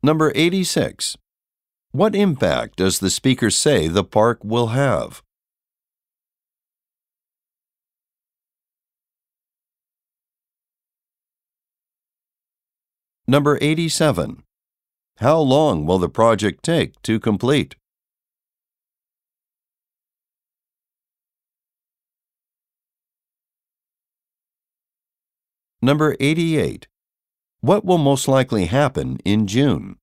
Number 86. What impact does the speaker say the park will have? Number 87. How long will the project take to complete? Number 88. What will most likely happen in June?